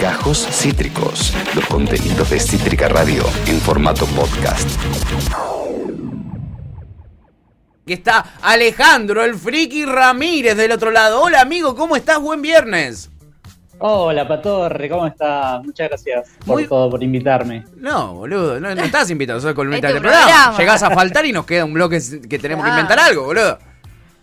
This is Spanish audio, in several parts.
Gajos Cítricos, los contenidos de Cítrica Radio en formato podcast. Que está Alejandro, el friki Ramírez del otro lado. Hola amigo, ¿cómo estás? Buen viernes. Hola, Patorre, ¿cómo estás? Muchas gracias por Muy- todo, por invitarme. No, boludo, no, no estás invitado, sos columnista del programa. programa. Llegás a faltar y nos queda un bloque que tenemos que inventar algo, boludo.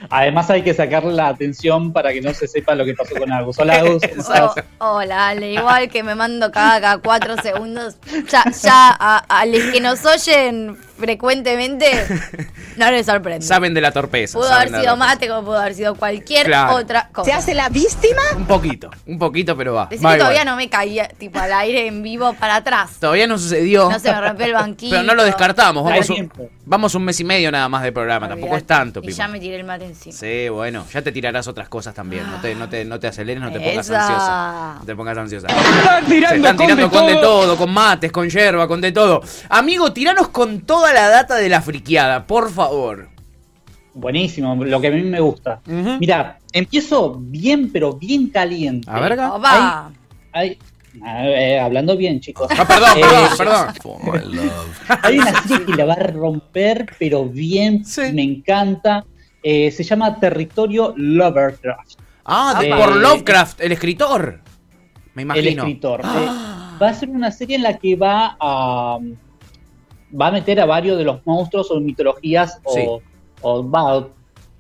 Además hay que sacar la atención para que no se sepa lo que pasó con Agus. Hola, Agus. ¿cómo Oh, hola, Ale, igual que me mando cada, cada cuatro segundos. Ya, ya a, a los que nos oyen frecuentemente, no les sorprende. Saben de la torpeza. pudo haber sido torpeza. mate, como pudo haber sido cualquier Claro. otra cosa. ¿Se hace la víctima? Un poquito, un poquito, pero va. Decí va que todavía no me caía tipo al aire en vivo para atrás. Todavía no sucedió. No se me rompió el banquito. Pero no lo descartamos. Vamos un, vamos un mes y medio nada más de programa. Tampoco es tanto, Y Pipo. ya me tiré el mate encima. Sí, bueno, ya te tirarás otras cosas también. No te, no te, no te aceleres, no te pongas Esa. ansiosa. No te pongas ansiosa. Se están tirando con de todo, con mates, con yerba, con de todo. Amigo, tiranos con toda la data de la friqueada, por favor. Buenísimo, lo que a mí me gusta. Ujú. Mira, empiezo bien, pero bien caliente. A ver. Opa. Hay- hablando bien, chicos. Ah, perdón, Eh, perdón, perdón. Hay una serie que la va a romper, pero bien, Sí. me encanta. Eh, se llama Territorio Lovercraft. Ah, de- por Lovecraft, el escritor. Me imagino. el escritor. Eh, va a ser una serie en la que va a va a meter a varios de los monstruos o mitologías Sí. o, o va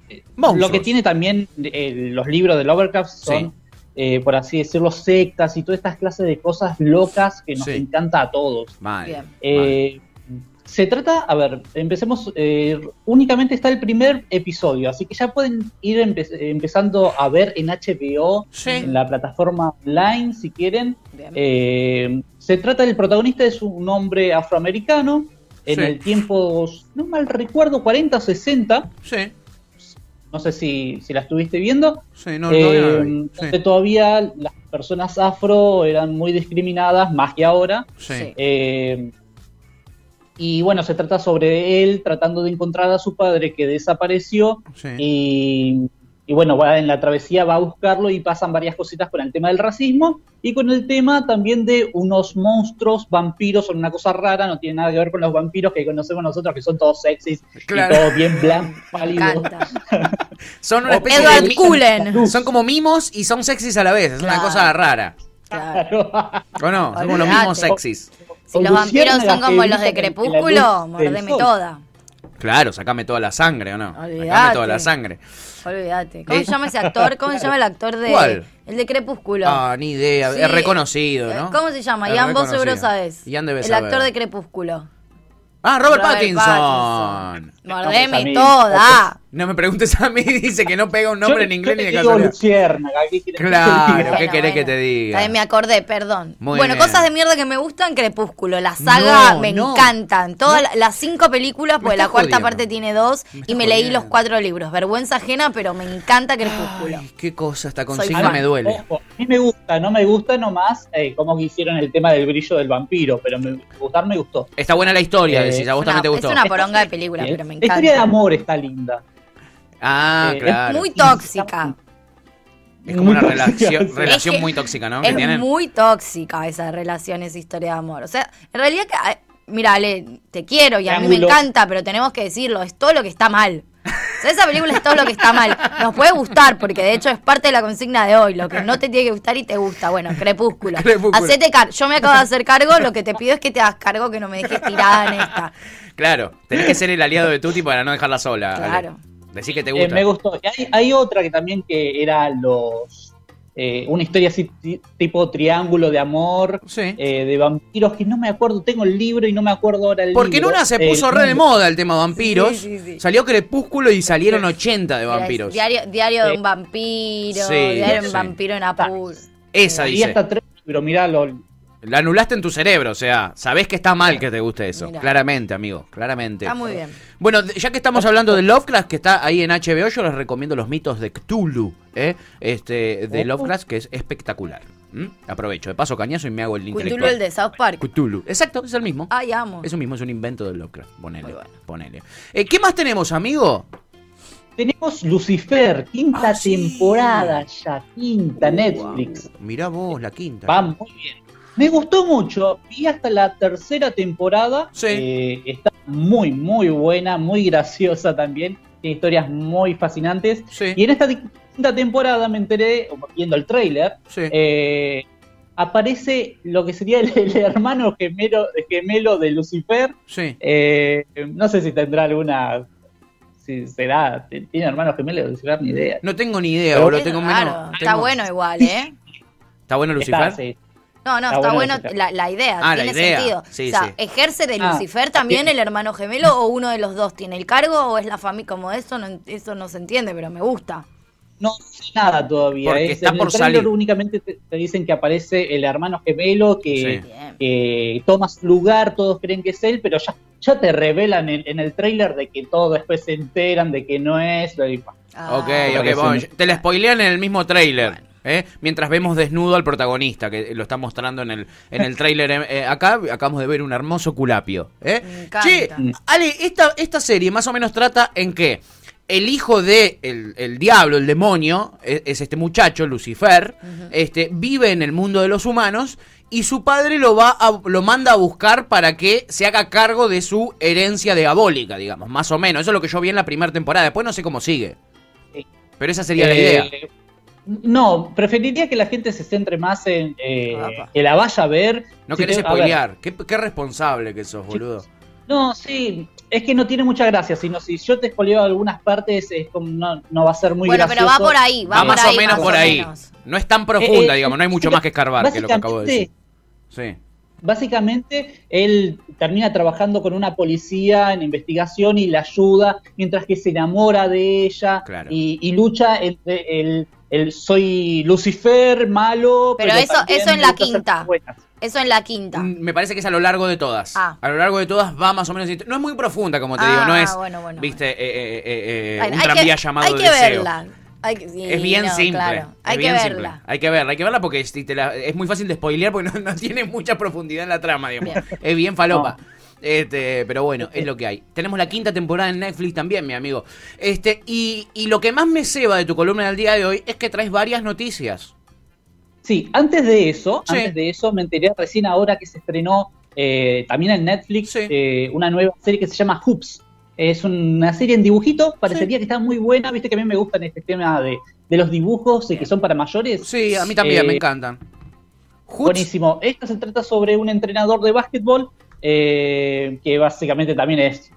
eh, Monstruos. lo que tiene también eh, los libros de Lovecraft son Sí. eh, por así decirlo sectas y todas estas clases de cosas locas que nos Sí. encanta a todos. Mal. Bien. Eh, se trata, a ver, empecemos, eh, únicamente está el primer episodio, así que ya pueden ir empe- empezando a ver en HBO, Sí. en la plataforma online, si quieren. Eh, se trata del protagonista, es un hombre afroamericano, en Sí. el tiempo, no mal recuerdo, 40 o 60, Sí, no sé si, si la estuviste viendo, sí, no, no eh. Sí. donde todavía las personas afro eran muy discriminadas, más que ahora. Sí. Sí. Eh, y bueno, se trata sobre él tratando de encontrar a su padre que desapareció sí. y, y bueno, va en la travesía va a buscarlo y pasan varias cositas con el tema del racismo y con el tema también de unos monstruos vampiros, son una cosa rara, no tiene nada que ver con los vampiros que conocemos nosotros, que son todos sexys Claro. y todos bien blancos, pálidos. Son una especie Edward de Cullen. Son como mimos y son sexys a la vez. Es una cosa rara. Claro. ¿O no? Son como los mismos sexys. Si los vampiros son como los de Crepúsculo, mordeme sol. toda. Claro, sacame toda la sangre, ¿o no? Sacame Olvídate. toda la sangre. Olvídate. ¿Cómo Eh, se llama ese actor? ¿Cómo se llama el actor de. ¿Cuál? El de Crepúsculo. Ah, ni idea. Sí. Es reconocido, ¿no? ¿Cómo se llama? Ian, vos seguro sabés. Ian debe el saber. actor de Crepúsculo. Ah, Robert, Robert Pattinson. Pattinson. Mordeme toda. No me preguntes a mí, dice que no pega un nombre en Yo- inglés yo ni de digo. Luciérnaga, ¿qué querés que te Claro, diga? ¿qué querés que te diga? También me acordé, perdón. Muy bueno, bien. cosas de mierda que me gustan, Crepúsculo. La saga No, me no. encantan. Todas la- las cinco películas, porque la cuarta jodiendo. parte tiene dos. Me Y me leí jodiendo. los cuatro libros. Vergüenza ajena, pero me encanta Crepúsculo. Ay, qué cosa, esta consigna me duele. Ojo, a mí me gusta, no me gusta nomás eh, cómo que hicieron el tema del brillo del vampiro, pero me, gustar me gustó. Está buena la historia, Eh, decís, a vos es, una, también te es gustó. una poronga de película, Eh, pero me La historia de encanta. amor está linda. Ah, Eh, claro. Muy tóxica. Es como una relación, sí. relación Es que muy tóxica, ¿no? Es muy tóxica esa relación, esa historia de amor. O sea, en realidad, que, mira, Ale, te quiero y a mí me encanta, pero tenemos que decirlo, es todo lo que está mal. O sea, esa película es todo lo que está mal. Nos puede gustar, porque de hecho es parte de la consigna de hoy. Lo que no te tiene que gustar y te gusta. Bueno, Crepúsculo. Crepúsculo. Hacete cargo. Yo me acabo de hacer cargo, lo que te pido es que te hagas cargo, que no me dejes tirada en esta. Claro, tenés que ser el aliado de Tuti para no dejarla sola. Ale. Decí que te Eh, gusta. me gustó. Y hay, hay otra que también que era los eh, una historia así ti- tipo triángulo de amor, Sí. eh, de vampiros, que no me acuerdo, tengo el libro y no me acuerdo ahora el Porque en libro. una se Eh, puso re de moda el tema vampiros. Sí, sí, sí. Salió Crepúsculo y salieron 80 de vampiros. Diario, diario de un vampiro, Sí, diario de un vampiro en Apur. Esa Y dice. hasta tres, pero mirá, lo, La anulaste en tu cerebro, o sea, sabés que está mal que te guste eso. Mirá. Claramente, amigo, claramente. Está muy bien. Bueno, ya que estamos hablando de Lovecraft, que está ahí en HBO, yo les recomiendo los mitos de Cthulhu, ¿eh? este, de. Lovecraft, que es espectacular. ¿Mm? Aprovecho, de paso cañazo y me hago el Cthulhu intelectual. el de South Park. Cthulhu, exacto, es el mismo. Ay, amo. Eso mismo, es un invento de Lovecraft. Ponele, bueno. ponele. Eh, ¿Qué más tenemos, amigo? tenemos Lucifer, quinta Ah, sí. temporada ya, quinta Uh, Netflix. Mirá vos, la quinta. Va muy bien. Me gustó mucho, vi hasta la tercera temporada. Sí. Eh, está muy, muy buena, muy graciosa también. Tiene historias muy fascinantes. Sí, Y en esta quinta temporada me enteré, viendo el tráiler, sí. eh, aparece lo que sería el, el hermano gemelo, gemelo de Lucifer. sí. Eh, no sé si tendrá alguna. Si será. ¿Tiene hermanos gemelos de Lucifer? Ni idea. No tengo ni idea, Pero boludo. Tengo menos. Está tengo- bueno igual, ¿eh? ¿Está bueno Lucifer? Está, sí. No, no, Está está, bueno la, la idea, Ah, la tiene idea. sentido. Sí, o sea, sí. ¿ejerce de Ah, Lucifer también el hermano gemelo o uno de los dos tiene el cargo o es la familia como eso? No, eso no se entiende, pero me gusta. No sé nada todavía. Porque es- está en por el tráiler salir. únicamente te, te dicen que aparece el hermano gemelo que, Sí. Que toma su lugar, todos creen que es él, pero ya, ya te revelan en, en el tráiler de que todo después se enteran de que no es. y- Ah, Ok, ok, bueno, te la spoilean en el mismo tráiler. Bueno. ¿Eh? Mientras vemos desnudo al protagonista, que lo está mostrando en el, en el tráiler. eh, acá acabamos de ver un hermoso culapio. ¿eh? Me encanta. Che, Ale, esta, esta serie más o menos trata en que el hijo de el, el diablo, el demonio, es, es este muchacho, Lucifer, este, vive en el mundo de los humanos y su padre lo va a- lo manda a buscar para que se haga cargo de su herencia diabólica, digamos, más o menos. Eso es lo que yo vi en la primera temporada. Después no sé cómo sigue. Sí. Pero esa sería la Eh, idea. No, preferiría que la gente se centre más en eh, Apa. que la vaya a ver. No Si querés te- spoilear. ¿Qué, qué responsable que sos, boludo. No, sí, es que no tiene mucha gracia, sino si yo te spoileo algunas partes, es como no, no va a ser muy bueno, gracioso. pero va por ahí, va, Va por más ahí, o menos más por ahí. menos. No es tan profunda, Eh, eh, digamos. No hay mucho más que escarbar que lo que acabo de decir. Sí. Básicamente, él termina trabajando con una policía en investigación y la ayuda, mientras que se enamora de ella Claro. y, y lucha entre el, el soy Lucifer, malo. Pero Pero, eso- eso en la quinta. Eso en la quinta. Me parece que es a lo largo de todas. Ah. A lo largo de todas va más o menos. No es muy profunda, como te Ah, digo. No es, bueno, bueno, viste, eh, eh, eh, eh, Bueno, un tranvía que, llamado hay que deseo. verla. Hay que- sí, Es bien no, simple. claro. es Hay que bien verla. simple. Hay que verla, hay que verla porque si te la- es muy fácil de spoilear porque no, no tiene mucha profundidad en la trama, digamos. Bien. Es bien falopa. No. Este, pero bueno, es lo que hay. Tenemos la quinta temporada en Netflix también, mi amigo. Este, y, y lo que más me ceba de tu columna del día de hoy es que traes varias noticias. Sí, antes de eso, Sí. antes de eso, me enteré recién ahora que se estrenó eh, también en Netflix Sí. eh, una nueva serie que se llama Hoops. Es una serie en dibujito, parecería que está muy buena, viste que a mí me gustan este tema de, de los dibujos eh, que son para mayores. Sí, a mí también, Eh, me encantan. Hoots- Buenísimo. Esto se trata sobre un entrenador de básquetbol eh, que básicamente también es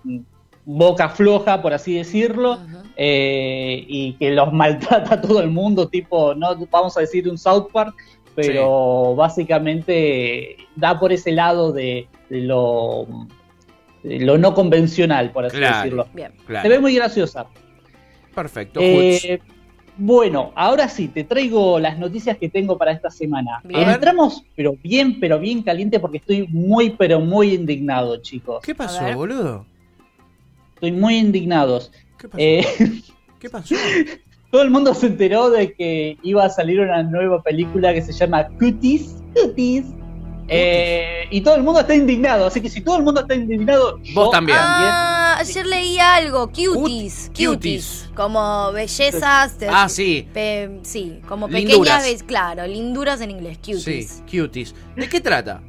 boca floja, por así decirlo, eh, y que los maltrata a todo el mundo, tipo, no vamos a decir un South Park, pero básicamente da por ese lado de, lo, de lo no convencional, por así Claro. decirlo. Bien. Claro. Se ve muy graciosa. Perfecto. Eh, bueno, ahora sí, te traigo las noticias que tengo para esta semana. Bien. Entramos, pero bien, pero bien caliente porque estoy muy, pero muy indignado, chicos. ¿Qué pasó, boludo? Estoy muy indignados. ¿Qué pasó? Eh, ¿Qué pasó? todo el mundo se enteró de que iba a salir una nueva película que se llama Cuties. Cuties. Eh, y todo el mundo está indignado, así que si todo el mundo está indignado, yo también. Ah, ayer leí algo, cuties, Cut- cuties, cuties. como bellezas, de- Ah, sí. pe- sí, como Linduras. pequeñas, claro, linduras en inglés, cuties. Sí, cuties. ¿De qué trata?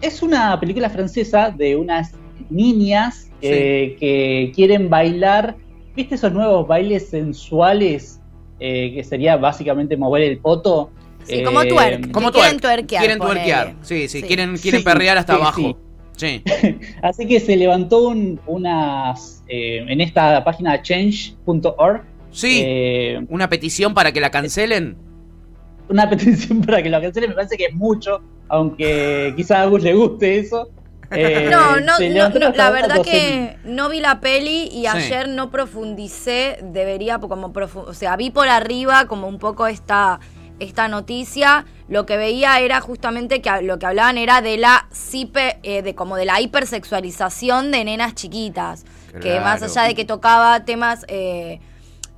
Es una película francesa de unas niñas eh, que quieren bailar, ¿viste esos nuevos bailes sensuales? eh, que sería básicamente mover el poto. Sí, como twerk. Como Que quieren twerk. tuerquear, Quieren tuerquear. Sí, sí, Sí. quieren, quieren Sí, perrear hasta sí, abajo. Sí. Así que se levantó un- unas, eh, en esta página change.org, Sí. eh, Una petición para que la cancelen. una petición para que lo cancelen, me parece que es mucho, aunque quizá a Agus le guste eso. Eh, No, no, no, no, la verdad 12.000. que no vi la peli y Sí. ayer no profundicé, debería como profu- o sea, vi por arriba como un poco esta esta noticia, lo que veía era justamente que lo que hablaban era de la cipe- eh, de como de la hipersexualización de nenas chiquitas, que más allá de que tocaba temas eh,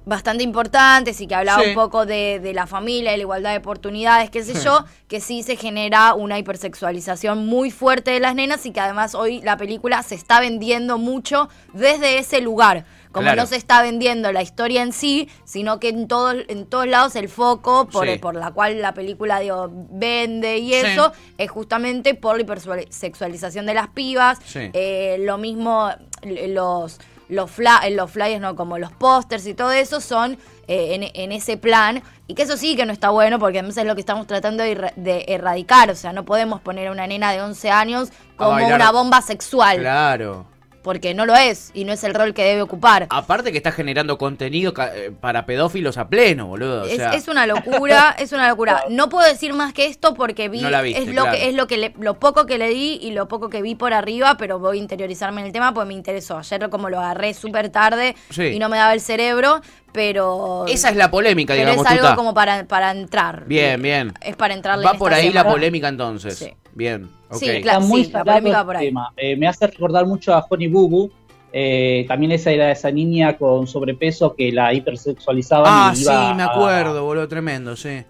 bastante importantes y que hablaba Sí. un poco de, de la familia, de la igualdad de oportunidades, qué sé yo, que sí se genera una hipersexualización muy fuerte de las nenas y que además hoy la película se está vendiendo mucho desde ese lugar. Como Claro. no se está vendiendo la historia en sí, sino que en todos, en todos lados el foco por, Sí. por la cual la película digo, vende y Sí. eso es justamente por la hipersexualización de las pibas. Sí. Eh, lo mismo los los, fla- eh, los flyers, no como los pósters y todo eso son eh, en, en ese plan. Y que eso sí que no está bueno porque además es lo que estamos tratando de, de erradicar. O sea, no podemos poner a una nena de 11 años como una bomba sexual. Claro. Porque no lo es y no es el rol que debe ocupar. Aparte que está generando contenido ca- eh, para pedófilos a pleno, boludo. O Es, sea, es una locura, es una locura. No puedo decir más que esto porque vi No la viste, es lo claro. que es lo que le- lo poco que leí y lo poco que vi por arriba, pero voy a interiorizarme en el tema porque me interesó. Ayer como lo agarré súper tarde Sí. y no me daba el cerebro, pero esa es la polémica, pero digamos, es algo Tuta. como para para entrar. Bien, bien. Es para entrarle Va en por ahí la polémica entonces. Sí. Bien. Sí, claro. Muy sí, la polémica el por ahí. tema. Eh, me hace recordar mucho a Honey Boo Boo. Eh, también esa era esa niña con sobrepeso que la hipersexualizaban. Ah, y sí, iba me a- acuerdo, boludo, tremendo, sí.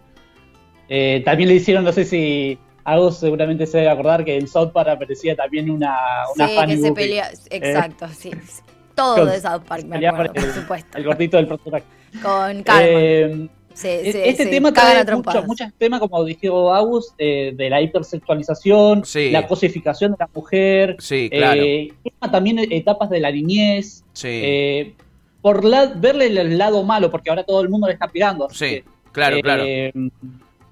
Eh, también le hicieron, no sé si algo seguramente se debe acordar que en South Park aparecía también una, una Sí, Honey que se pelea, exacto, sí. sí. Todo con- de South Park, me acuerdo, por el- supuesto. El gordito del personaje. Con Carmen. Se, se- este se tema trae mucho- muchos temas, como dijo Agus, eh, de la hipersexualización, Sí. la cosificación de la mujer, Sí, claro. eh, también etapas de la niñez, Sí. eh, por la- verle el lado malo, porque ahora todo el mundo le está pegando. Sí, que, claro, eh, claro.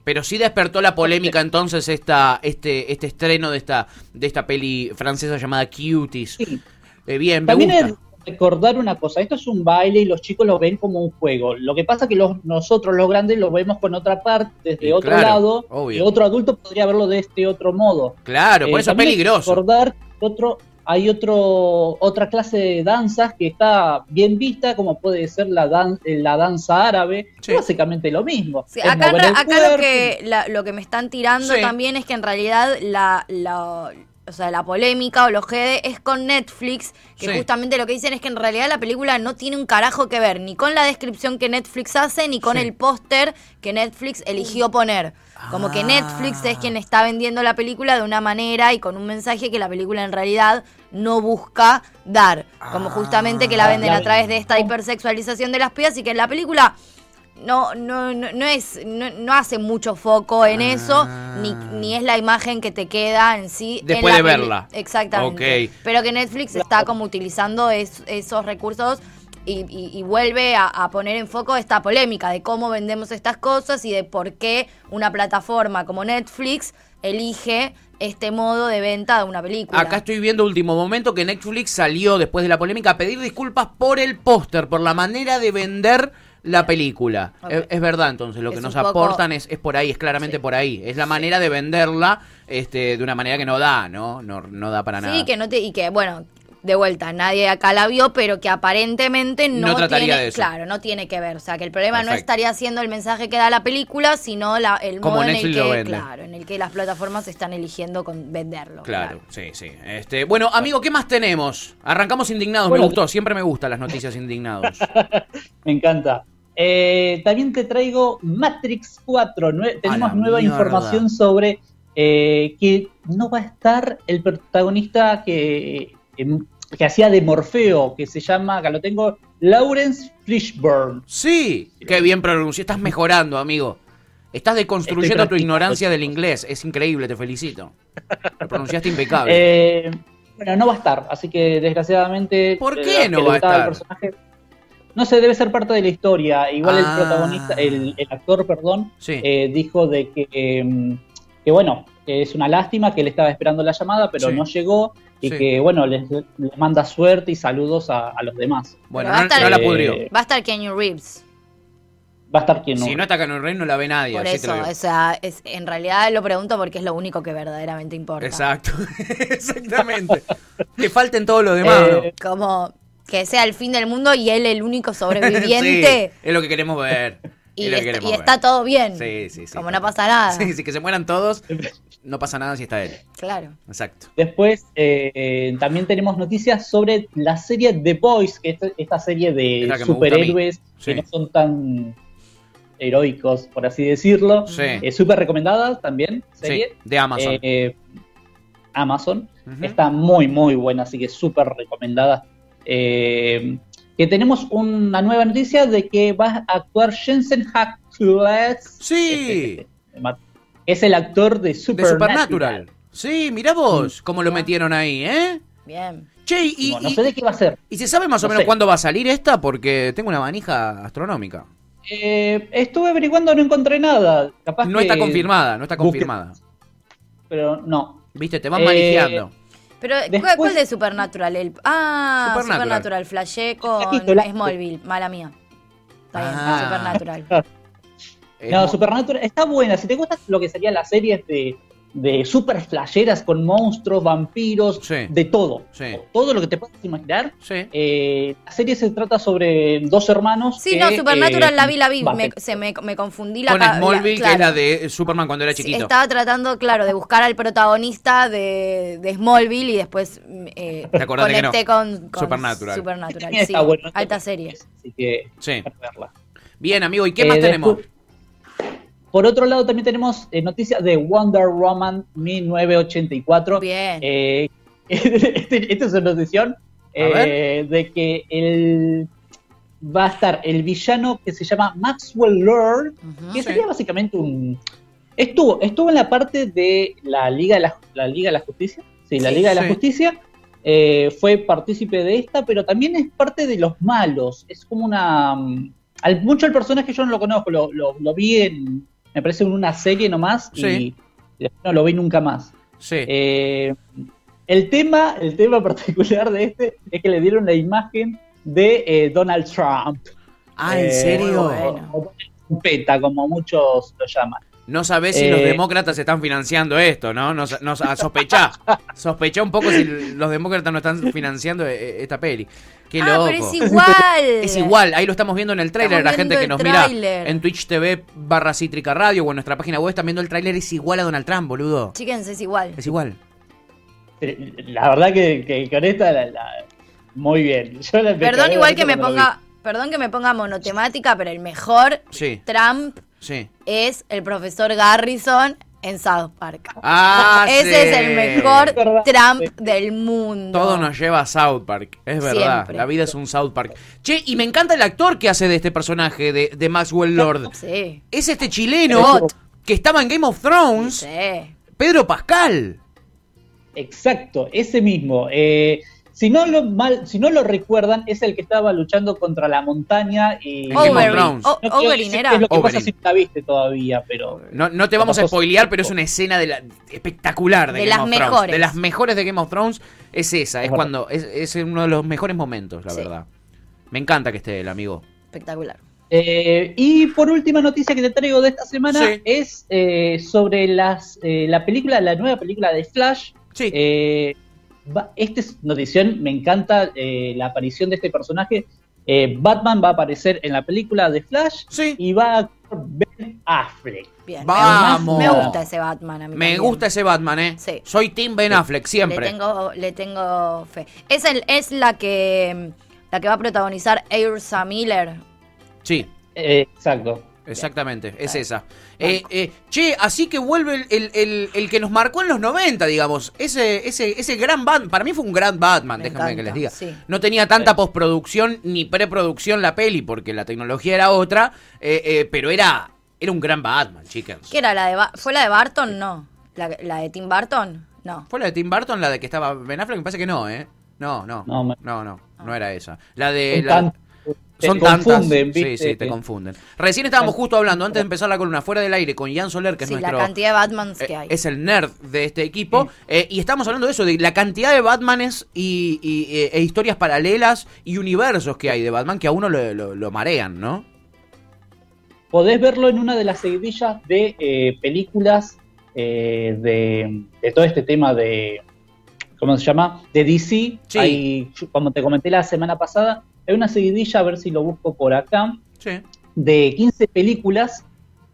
Pero sí despertó la polémica entonces esta, este, este estreno de esta, de esta peli francesa llamada Cuties. sí. Eh, bien, me También gusta. es recordar una cosa, esto es un baile y los chicos lo ven como un juego. Lo que pasa es que los, nosotros los grandes lo vemos con otra parte, desde Y otro claro, lado, obvio. y otro adulto podría verlo de este otro modo. Claro, por Eh, eso es peligroso. Recordar que otro, hay otro, otra clase de danzas que está bien vista, como puede ser la, dan- eh, la danza árabe, Sí. básicamente lo mismo. Sí, acá lo, que, la- lo que me están tirando Sí. también es que en realidad la, la- o sea, la polémica o los GD es con Netflix, que Sí. justamente lo que dicen es que en realidad la película no tiene un carajo que ver ni con la descripción que Netflix hace ni con Sí. el póster que Netflix eligió poner. Como que Ah. Netflix es quien está vendiendo la película de una manera y con un mensaje que la película en realidad no busca dar. Como justamente que la venden Ah, a través de esta hipersexualización de las pibas y que la película no, no, no, no es, no, no hace mucho foco en eso, ni, ni es la imagen que te queda en sí. en Después la de verla. Exactamente. Pero que Netflix está como utilizando es- esos recursos y, y- y vuelve a, a poner en foco esta polémica de cómo vendemos estas cosas y de por qué una plataforma como Netflix elige este modo de venta de una película. Acá estoy viendo último momento que Netflix salió después de la polémica a pedir disculpas por el póster, por la manera de vender la película. Es, es verdad, entonces, lo que nos poco- aportan es, es por ahí, es claramente Sí. por ahí. Es la manera de venderla este, de una manera que no da, ¿no? No, no da para nada. Sí, que no te, y que bueno, de vuelta, nadie acá la vio, pero que aparentemente no, No trataría tiene, de eso. claro, no tiene que ver. O sea, que el problema no estaría siendo el mensaje que da la película, sino la, el Como modo en el que, claro, en el que las plataformas están eligiendo con venderlo. Claro, sí, sí. Este, bueno, amigo, ¿qué más tenemos? Arrancamos indignados, Bueno, me gustó, siempre me gustan las noticias indignados. Me encanta. Eh, también te traigo Matrix 4. Nue- tenemos nueva mierda. información sobre eh, que no va a estar el protagonista que, em, que hacía de Morfeo, que se llama, acá lo tengo, Lawrence Fishburne. Sí, qué bien pronuncié, estás mejorando, amigo. Estás deconstruyendo tu ignorancia del inglés, es increíble, te felicito. Lo pronunciaste impecable. Eh, bueno, no va a estar, así que desgraciadamente. ¿Por eh, qué no va a gustaba el estar? personaje- no sé, debe ser parte de la historia. Igual Ah. el protagonista, el, el actor, perdón, Sí. eh, dijo de que, em, que bueno, es una lástima que él estaba esperando la llamada, pero Sí. no llegó y Sí. que bueno, les, les manda suerte y saludos a, a los demás. Bueno, va no, a estar- no la Eh, pudrió. Va a estar Keanu Reeves. Va a estar quien no. Si no está el reino, no la ve nadie. Por eso, o sea, es, en realidad lo pregunto porque es lo único que verdaderamente importa. Exacto, exactamente. que falten todos los demás. ¿no? Eh, Como que sea el fin del mundo y él el único sobreviviente. Sí, es lo que queremos ver. Y, Es lo que est- queremos y ver. está todo bien. Sí, sí, sí. Como no pasa nada. Sí, sí, que se mueran todos, no pasa nada si está él. Claro. Exacto. Después eh, eh, también tenemos noticias sobre la serie The Boys, que es esta serie de que superhéroes Sí. que no son tan heroicos, por así decirlo. Sí. Es súper recomendada también, Sí, serie. de Amazon. Eh, Amazon. Está muy, muy buena, así que súper recomendada. Eh, que tenemos una nueva noticia de que va a actuar Jensen Ackles. Sí, Es el actor de de Supernatural. Supernatural. Sí, mirá vos cómo lo metieron ahí, ¿eh? Bien. Che, y, No, no y- sé de qué va a ser. ¿y se sabe más o no menos sé. cuándo va a salir esta? Porque tengo una manija astronómica. Eh, estuve averiguando, no encontré nada. Capaz No que- está confirmada, no está busque- confirmada. Pero no. Viste, te van Eh, manijeando. Pero, ¿cuál, Después- cuál de Supernatural? El, ah, Supernatural. Supernatural. Flashé con Smallville. Mala mía. Está bien, Ah. Supernatural. No, Supernatural está buena. Si te gusta lo que serían las series de, de super flasheras con monstruos, vampiros, Sí. de todo. Sí. Todo lo que te puedas imaginar. Sí. Eh, la serie se trata sobre dos hermanos. Sí, que, no, Supernatural eh, la vi, la vi. Me, se me, me confundí la Con Smallville, la- que es la de Superman cuando era Sí, chiquito. Estaba tratando, claro, de buscar al protagonista de, de Smallville y después eh, Te que no. con, con Supernatural. Supernatural, sí. Está bueno. Alta serie. Así que Sí. verla. Bien, amigo, ¿y qué Eh, más tenemos? después- Por otro lado, también tenemos eh, noticias de Wonder Woman 1984. Bien. Eh, este- esta es una notición eh, de que el, va a estar el villano que se llama Maxwell Lord, que Sí. sería básicamente un... Estuvo, estuvo en la parte de la Liga de la, la Liga de la Justicia. Sí, la Sí. Liga de la. Justicia. eh, fue partícipe de esta, pero también es parte de los malos. Es como una... mm, Al, mucho el personaje yo no lo conozco, lo, lo- lo vi en... Me parece una serie nomás Sí. y después no lo vi nunca más. Sí. Eh, el tema, el tema particular de este es que le dieron la imagen de eh, Donald Trump. ah, ¿en Eh, serio? o- o Peta, como muchos lo llaman. No sabés si Eh, los demócratas están financiando esto, ¿no? No, sa- no sa- sospechá. sospechá un poco si los demócratas no están financiando eh, eh, esta peli. Qué ah, loco. pero es igual. Es igual, ahí lo estamos viendo en el tráiler. La gente que nos mira en Twitch TV barra Cítrica Radio o en nuestra página web están viendo el tráiler. Es igual a Donald Trump, boludo. Chíquense, es igual. Es igual. Eh, La verdad que, que con esta, la- la- muy bien. Yo la Perdón igual que me ponga, perdón que me ponga monotemática, pero el mejor Sí, Trump sí. es el profesor Garrison en South Park. Ah, Ese sí. es el mejor Verdad. Trump del mundo. Todo nos lleva a South Park, es verdad. Siempre. La vida es un South Park. Che, y me encanta el actor que hace de este personaje, de, de Maxwell Lord. Sí. Es este chileno que estaba en Game of Thrones, Sí. Pedro Pascal. Exacto, ese mismo. Eh, si, no lo mal, si no lo recuerdan, es el que estaba luchando contra la montaña y... En Game of Oberyn. Thrones. O- No era. es lo que pasa si no la viste todavía, pero... No, no te vamos a spoilear, pero es una escena de la, espectacular de, De Game las of Thrones. mejores. De las mejores de Game of Thrones es esa, es Es cuando es, es uno de los mejores momentos, la Sí. verdad. Me encanta que esté el amigo. Espectacular. Eh, y por última noticia que te traigo de esta semana Sí. es eh, sobre las, eh, la película, la nueva película de Flash. Sí. Va- esta es notición, me encanta eh, la aparición de este personaje. Eh, Batman va a aparecer en la película de Flash Sí. y va a actuar Ben Affleck. Bien. Vamos. gusta- Me gusta ese Batman a mí Me también. gusta ese Batman, ¿eh? Sí. Soy Tim Ben Affleck, siempre. Le tengo, le tengo fe. Es, el, es la que la que va a protagonizar Ursa Miller. Sí. Eh, exacto. Exactamente, es Claro. esa. Eh, eh, che, así que vuelve el, el- el- el que nos marcó en los 90, digamos. Ese, ese, ese gran Batman. Para mí fue un gran Batman, Me déjame que les diga. sí. No tenía tanta postproducción ni preproducción la peli, porque la tecnología era otra. eh, eh, pero era, era un gran Batman, chicas. ¿Qué era la de Ba- ¿Fue la de Barton? No. ¿La, la de Tim Burton? No. ¿Fue la de Tim Burton, la de que estaba Ben Affleck? Me parece que no, ¿eh? No, no. No, No, me- no, no, era esa. La de. La- te son confunden, tantas. Sí, ¿viste? sí, te confunden. Recién estábamos Tan- justo hablando, antes de empezar la columna fuera del aire, con Jan Soler, que es Sí, nuestro. la cantidad de Batmans Eh, que hay. Es el nerd de este equipo. eh, y estamos hablando de eso, de la cantidad de Batmanes y, y, eh, e historias paralelas y universos que hay de Batman que a uno lo, lo- lo marean, ¿no? Podés verlo en una de las seguidillas de eh, películas eh, de, de todo este tema de. ¿Cómo se llama? De DC. Sí. Hay, como te comenté la semana pasada, hay una seguidilla, a ver si lo busco por acá. Sí. de 15 películas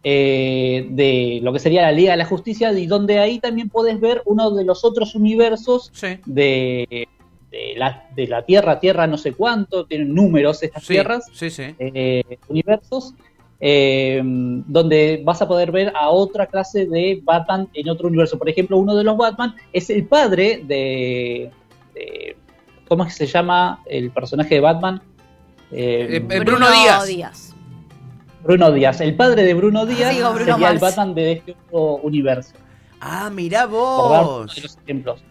eh, de lo que sería la Liga de la Justicia, y donde ahí también puedes ver uno de los otros universos Sí. de, de la, de la Tierra, Tierra no sé cuánto, tienen números estas Sí, tierras, sí. eh, universos, eh, donde vas a poder ver a otra clase de Batman en otro universo. Por ejemplo, uno de los Batman es el padre de... de- ¿Cómo es que se llama el personaje de Batman? Eh, Eh, Bruno Díaz. Bruno Díaz. El padre de Bruno Díaz Digo, Bruno sería el. Batman de este otro universo. Ah, mirá Por vos. de los ejemplos.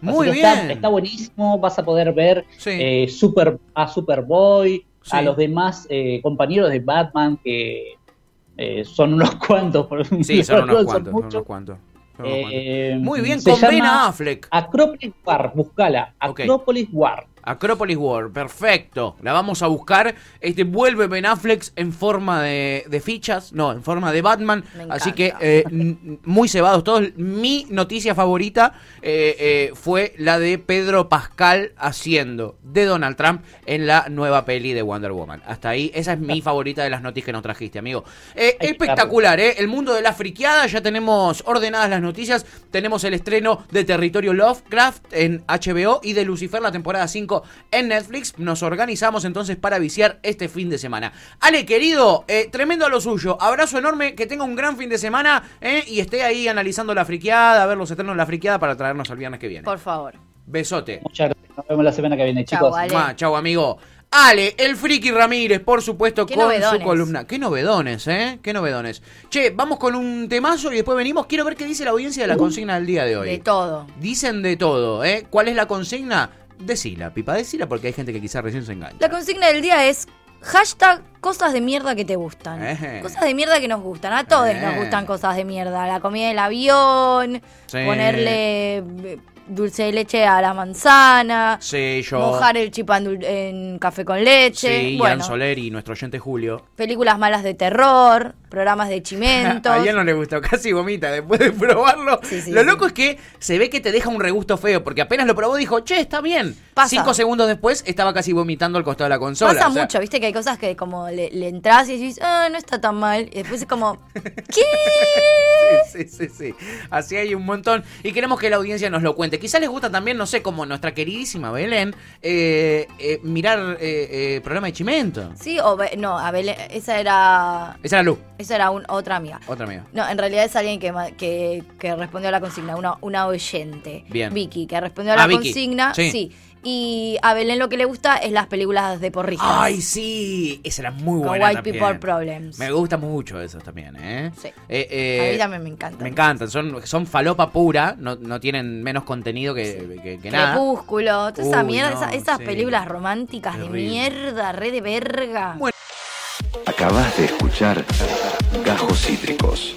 Muy Así bien. Está, está buenísimo, vas a poder ver Sí. eh, Super, a Superboy, Sí. a los demás eh, compañeros de Batman que eh, son unos cuantos. por- Sí, son unos cuantos, son unos cuantos. Eh, Muy bien, se con Ben llama Affleck. Acropolis War, buscala. Acropolis War. Acropolis War, perfecto. La vamos a buscar. Este vuelve Ben Affleck en forma de, de fichas, no, en forma de Batman. Así que eh, muy cebados todos. Mi noticia favorita eh, eh, fue la de Pedro Pascal haciendo de Donald Trump en la nueva peli de Wonder Woman. Hasta ahí, esa es mi favorita de las noticias que nos trajiste, amigo. Espectacular, ¿eh? El mundo de la friqueada, ya tenemos ordenadas las noticias. Tenemos el estreno de Territorio Lovecraft en HBO y de Lucifer la temporada 5 en Netflix. Nos organizamos entonces para viciar este fin de semana. Ale, querido, eh, tremendo a lo suyo. Abrazo enorme, que tenga un gran fin de semana eh, y esté ahí analizando la friqueada, a ver los eternos de la friqueada para traernos el viernes que viene. Por favor. Besote. Muchas gracias. Nos vemos la semana que viene, Chau, chicos. Ale. Ma, chau, amigo. Ale, el Friki Ramírez, por supuesto, Qué con novedones. su columna. Qué novedones, ¿eh? Qué novedones. Che, vamos con un temazo y después venimos. Quiero ver qué dice la audiencia de la consigna del día de hoy. De todo. Dicen de todo, ¿eh? ¿Cuál es la consigna? Decila, Pipa, decila porque hay gente que quizás recién se engancha. La consigna del día es hashtag cosas de mierda que te gustan. Ejé. Cosas de mierda que nos gustan. A todos Eh. nos gustan cosas de mierda. La comida del avión, Sí. ponerle eh, dulce de leche a la manzana, Sí, yo. mojar el chip en, café con leche. Sí, Ian bueno, Soler y nuestro oyente Julio. películas malas de terror, programas de chimentos. A Ian no le gustó, casi vomita después de probarlo. Sí, sí, lo loco es que se ve que te deja un regusto feo, porque apenas lo probó dijo, che, está bien. Pasa. Cinco segundos después estaba casi vomitando al costado de la consola. Pasa o sea, mucho, viste que hay cosas que como le, le entras y decís, ah, no está tan mal. Y después es como, ¿qué? Sí, sí, sí, sí. Así hay un montón. Y queremos que la audiencia nos lo cuente. Quizás les gusta también, no sé, como nuestra queridísima Belén, eh, eh, mirar eh, eh, programa de Chimento. Sí, o Be- no, a Belén, esa era, Esa era Lu, esa era un- otra amiga. otra amiga. No, en realidad es alguien que, que, que respondió a la consigna, una, una oyente. Bien. Vicky, que respondió a la Ah, Vicky. consigna. Sí. Sí. Y a Belén lo que le gusta es las películas de porristas. Ay, sí, esa era muy buena White también. People Problems. Me gusta mucho eso también, ¿eh? Sí. Eh, eh, a mí también me encanta. Me encantan, son, son falopa pura, no, no tienen menos contenido que, que- que nada. Crepúsculo, toda esa Uy, mierda, no, esa- esas sí. películas románticas de mierda, re de verga. Bueno. Acabas de escuchar Gajos Cítricos.